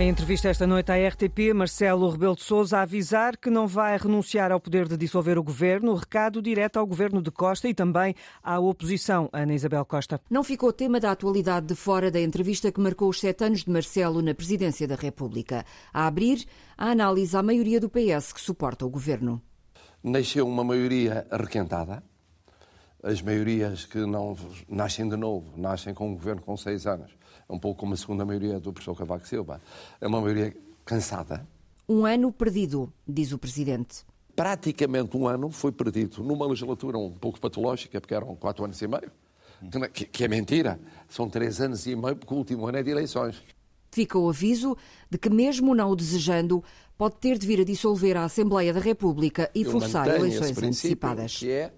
Em entrevista esta noite à RTP, Marcelo Rebelo de Sousa a avisar que não vai renunciar ao poder de dissolver o governo, recado direto ao governo de Costa e também à oposição, Ana Isabel Costa. Não ficou tema da atualidade de fora da entrevista que marcou os sete anos de Marcelo na presidência da República. A abrir, a análise à maioria do PS que suporta o governo. Nasceu uma maioria requentada. As maiorias que não nascem de novo, nascem com um governo com seis anos um pouco como a segunda maioria do professor Cavaco Silva. É uma maioria cansada. Um ano perdido, diz o Presidente. Praticamente um ano foi perdido numa legislatura um pouco patológica, porque eram quatro anos e meio, que, que é mentira. São três anos e meio, porque o último ano é de eleições. Fica o aviso de que, mesmo não o desejando, pode ter de vir a dissolver a Assembleia da República e Eu forçar eleições antecipadas. Que é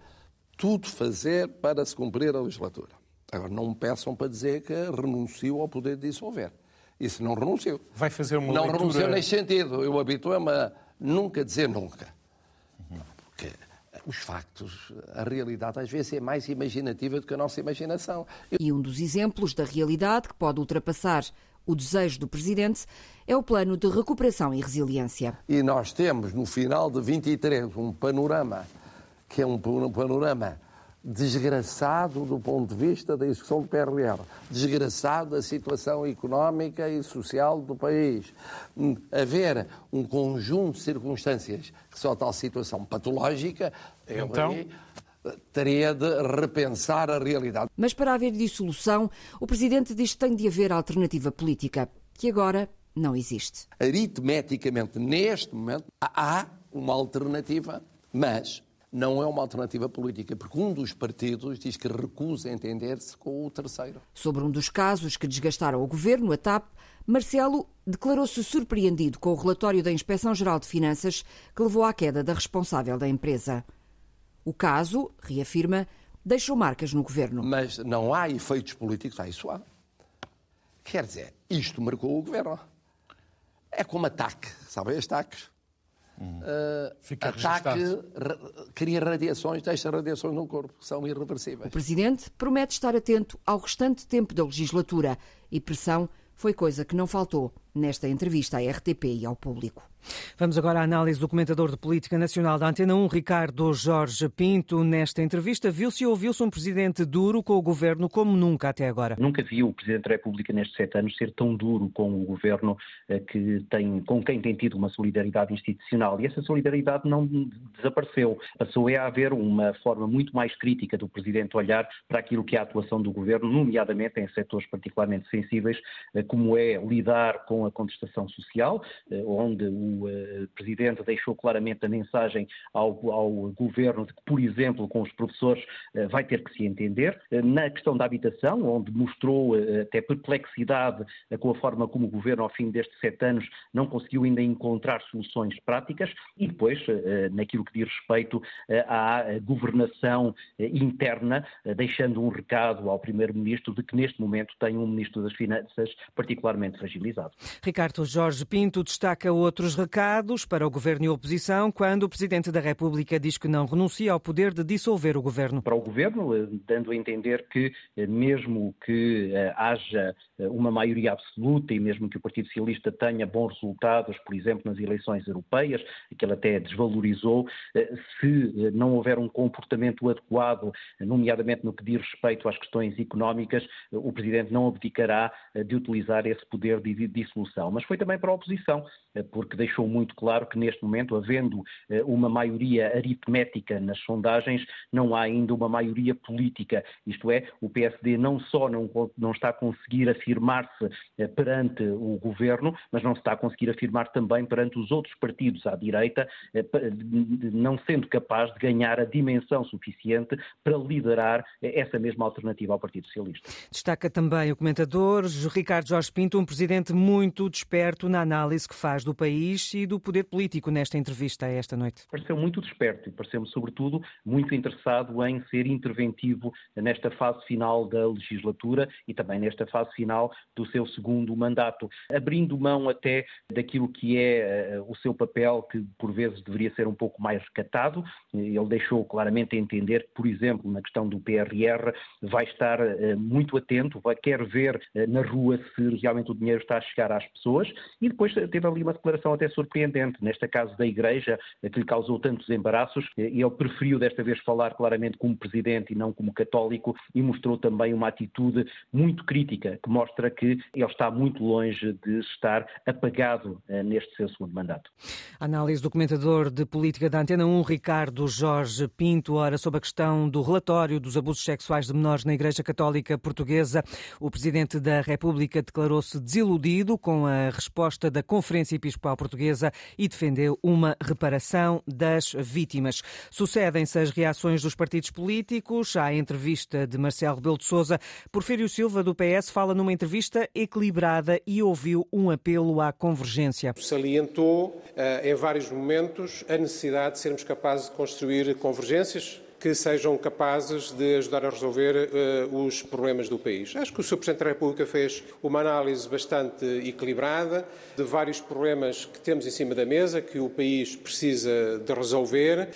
tudo fazer para se cumprir a legislatura. Agora, não me peçam para dizer que renuncio ao poder de dissolver. Isso não renuncio. Vai fazer uma Não leitura... renuncio nesse sentido. Eu habituo-me a nunca dizer nunca. Porque os factos, a realidade às vezes é mais imaginativa do que a nossa imaginação. E um dos exemplos da realidade que pode ultrapassar o desejo do Presidente é o plano de recuperação e resiliência. E nós temos, no final de 23, um panorama que é um panorama desgraçado do ponto de vista da execução do PRR, desgraçado da situação económica e social do país. Haver um conjunto de circunstâncias que só tal situação patológica, Então? eu teria de repensar a realidade. Mas para haver dissolução, o Presidente diz que tem de haver alternativa política, que agora não existe. Aritmeticamente, neste momento, há uma alternativa, mas não é uma alternativa política, porque um dos partidos diz que recusa entender-se com o terceiro. Sobre um dos casos que desgastaram o governo, a TAP, Marcelo declarou-se surpreendido com o relatório da Inspeção-Geral de Finanças que levou à queda da responsável da empresa. O caso, reafirma, deixou marcas no governo. Mas não há efeitos políticos, há isso há. Quer dizer, isto marcou o governo. É como ataque, sabem os Uh, ataque cria radiações, deixa radiações no corpo, que são irreversíveis. O Presidente promete estar atento ao restante tempo da legislatura. E pressão foi coisa que não faltou nesta entrevista à RTP e ao público. Vamos agora à análise do comentador de política nacional da Antena 1, Ricardo Jorge Pinto. Nesta entrevista, viu-se e ouviu-se um presidente duro com o governo como nunca até agora. Nunca vi o Presidente da República nestes sete anos ser tão duro com o governo eh, que tem, com quem tem tido uma solidariedade institucional. E essa solidariedade não desapareceu. Passou é a haver uma forma muito mais crítica do Presidente olhar para aquilo que é a atuação do governo, nomeadamente em setores particularmente sensíveis, eh, como é lidar com a contestação social, eh, onde o eh, Presidente deixou claramente a mensagem ao, ao governo de que, por exemplo, com os professores eh, vai ter que se entender. Na questão da habitação, onde mostrou até perplexidade com a forma como o governo, ao fim destes sete anos, não conseguiu ainda encontrar soluções práticas. E depois, naquilo que diz respeito à governação interna, deixando um recado ao Primeiro-Ministro de que, neste momento, tem um Ministro das Finanças particularmente fragilizado. Ricardo Jorge Pinto destaca outros recados para o governo e a oposição quando o Presidente da República diz que não renuncia ao poder de dissolver o governo. para o governo, eh, dando a entender que, eh, mesmo que eh, haja uma maioria absoluta e mesmo que o Partido Socialista tenha bons resultados, por exemplo, nas eleições europeias, que ele até desvalorizou, se não houver um comportamento adequado, nomeadamente no que diz respeito às questões económicas, o Presidente não abdicará de utilizar esse poder de de Mas foi também para a oposição, eh, porque deixou muito claro que neste momento, havendo eh, uma maioria aritmética nas sondagens, não há ainda uma maioria política. Isto é, o PSD não só não, não está a conseguir afirmar-se eh, perante o governo, mas não está a conseguir afirmar também perante os outros partidos à direita, não sendo capaz de ganhar a dimensão suficiente para liderar essa mesma alternativa ao Partido Socialista. Destaca também o comentador Ricardo Jorge Pinto, um presidente muito desperto na análise que faz do país e do poder político nesta entrevista esta noite. pareceu muito desperto e pareceu-me, sobretudo, muito interessado em ser interventivo nesta fase final da legislatura e também nesta fase final do seu segundo mandato, abrindo mão até daquilo que é eh, o seu papel, que por vezes deveria ser um pouco mais recatado. Ele deixou claramente entender que, por exemplo, na questão do PRR, vai estar eh, muito atento, vai quer ver eh, na rua se realmente o dinheiro está a chegar às às pessoas e depois teve ali uma declaração até surpreendente, neste caso da Igreja, que lhe causou tantos embaraços, e ele preferiu desta vez falar claramente como presidente e não como católico e mostrou também uma atitude muito crítica, que mostra que ele está muito longe de estar apagado eh, neste seu segundo mandato. Análise do comentador de política da Antena 1, Ricardo Jorge Pinto, ora sobre a questão do relatório dos abusos sexuais de menores na Igreja Católica Portuguesa. O Presidente da República declarou-se desiludido com a resposta da Conferência Episcopal Portuguesa e defendeu uma reparação das vítimas. Sucedem-se as reações dos partidos políticos à entrevista de Marcelo Rebelo de Sousa. Porfírio Silva, do PS, fala numa entrevista equilibrada e ouviu um apelo à convergência. Salientou eh, em vários momentos a necessidade de sermos capazes de construir convergências que sejam capazes de ajudar a resolver uh, os problemas do país. Acho que o Sr. Presidente da República fez uma análise bastante equilibrada de vários problemas que temos em cima da mesa, que o país precisa de resolver.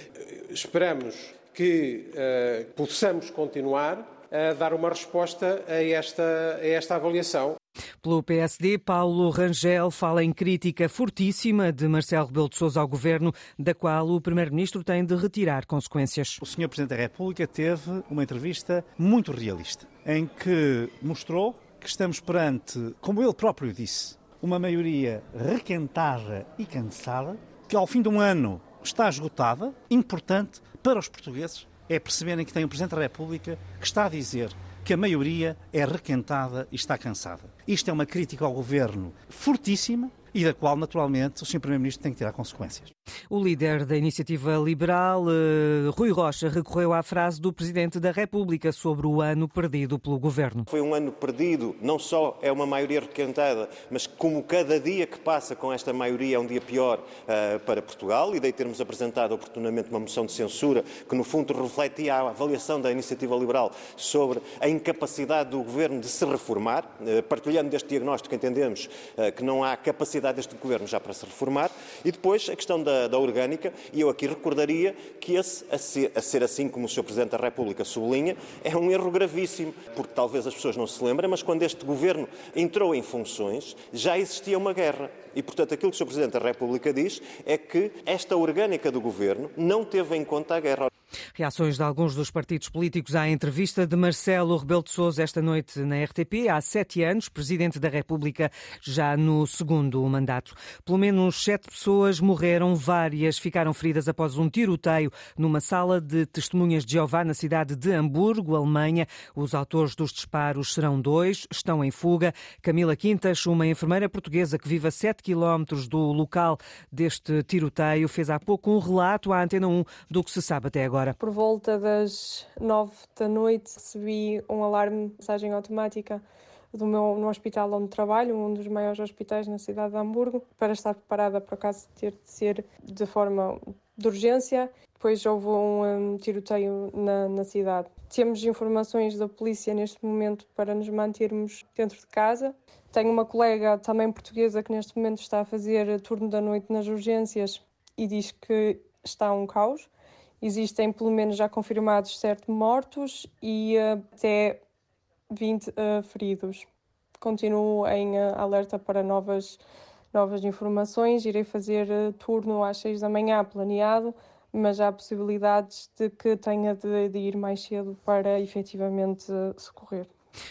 Esperamos que uh, possamos continuar a dar uma resposta a esta, a esta avaliação. Pelo PSD, Paulo Rangel fala em crítica fortíssima de Marcelo Rebelo de Sousa ao governo, da qual o primeiro-ministro tem de retirar consequências. O Sr. Presidente da República teve uma entrevista muito realista, em que mostrou que estamos perante, como ele próprio disse, uma maioria requentada e cansada, que ao fim de um ano está esgotada, importante para os portugueses é perceberem que tem um Presidente da República que está a dizer que a maioria é requentada e está cansada. Isto é uma crítica ao governo fortíssima e da qual, naturalmente, o Sr. Primeiro-Ministro tem que tirar consequências. O líder da Iniciativa Liberal, eh, Rui Rocha, recorreu à frase do Presidente da República sobre o ano perdido pelo governo. Foi um ano perdido, não só é uma maioria requentada, mas como cada dia que passa com esta maioria é um dia pior uh, para Portugal, e daí termos apresentado oportunamente uma moção de censura que, no fundo, refletia a avaliação da Iniciativa Liberal sobre a incapacidade do governo de se reformar. Uh, partilhando deste diagnóstico, entendemos uh, que não há capacidade deste governo já para se reformar. E depois a questão da da, orgânica, e eu aqui recordaria que esse, a ser, a ser, assim como o Sr. Presidente da República sublinha, é um erro gravíssimo, porque talvez as pessoas não se lembrem, mas quando este governo entrou em funções, já existia uma guerra. E, portanto, aquilo que o Sr. Presidente da República diz é que esta orgânica do governo não teve em conta a guerra. Reações de alguns dos partidos políticos à entrevista de Marcelo Rebelo de Sousa esta noite na RTP. Há sete anos, Presidente da República, já no segundo mandato. Pelo menos sete pessoas morreram, várias ficaram feridas após um tiroteio numa sala de testemunhas de Jeová na cidade de Hamburgo, Alemanha. Os autores dos disparos serão dois, estão em fuga. Camila Quintas, uma enfermeira portuguesa que vive a sete quilómetros do local deste tiroteio, fez há pouco um relato à Antena 1 do que se sabe até agora agora? Por volta das nove da noite recebi um alarme, mensagem automática do meu, no hospital onde trabalho, um dos maiores hospitais na cidade de Hamburgo, para estar preparada para o caso ter de ser de forma de urgência. Depois houve um, um tiroteio na, na cidade. Temos informações da polícia neste momento para nos mantermos dentro de casa. Tenho uma colega também portuguesa que neste momento está a fazer turno da noite nas urgências e diz que está um caos. Existem pelo menos já confirmados sete mortos e uh, até 20 uh, eh, feridos. Continuo em uh, alerta para novas, novas informações. Irei fazer turno às seis da manhã planeado, mas há possibilidades de que tenha de, de ir mais cedo para efetivamente socorrer.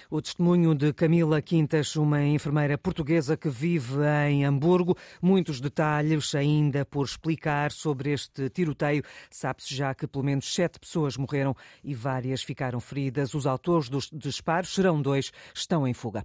O testemunho de Camila Quintas, uma enfermeira portuguesa que vive em Hamburgo. Muitos detalhes ainda por explicar sobre este tiroteio. Sabe-se já que pelo menos sete pessoas morreram e várias ficaram feridas. Os autores dos disparos serão dois, estão em fuga.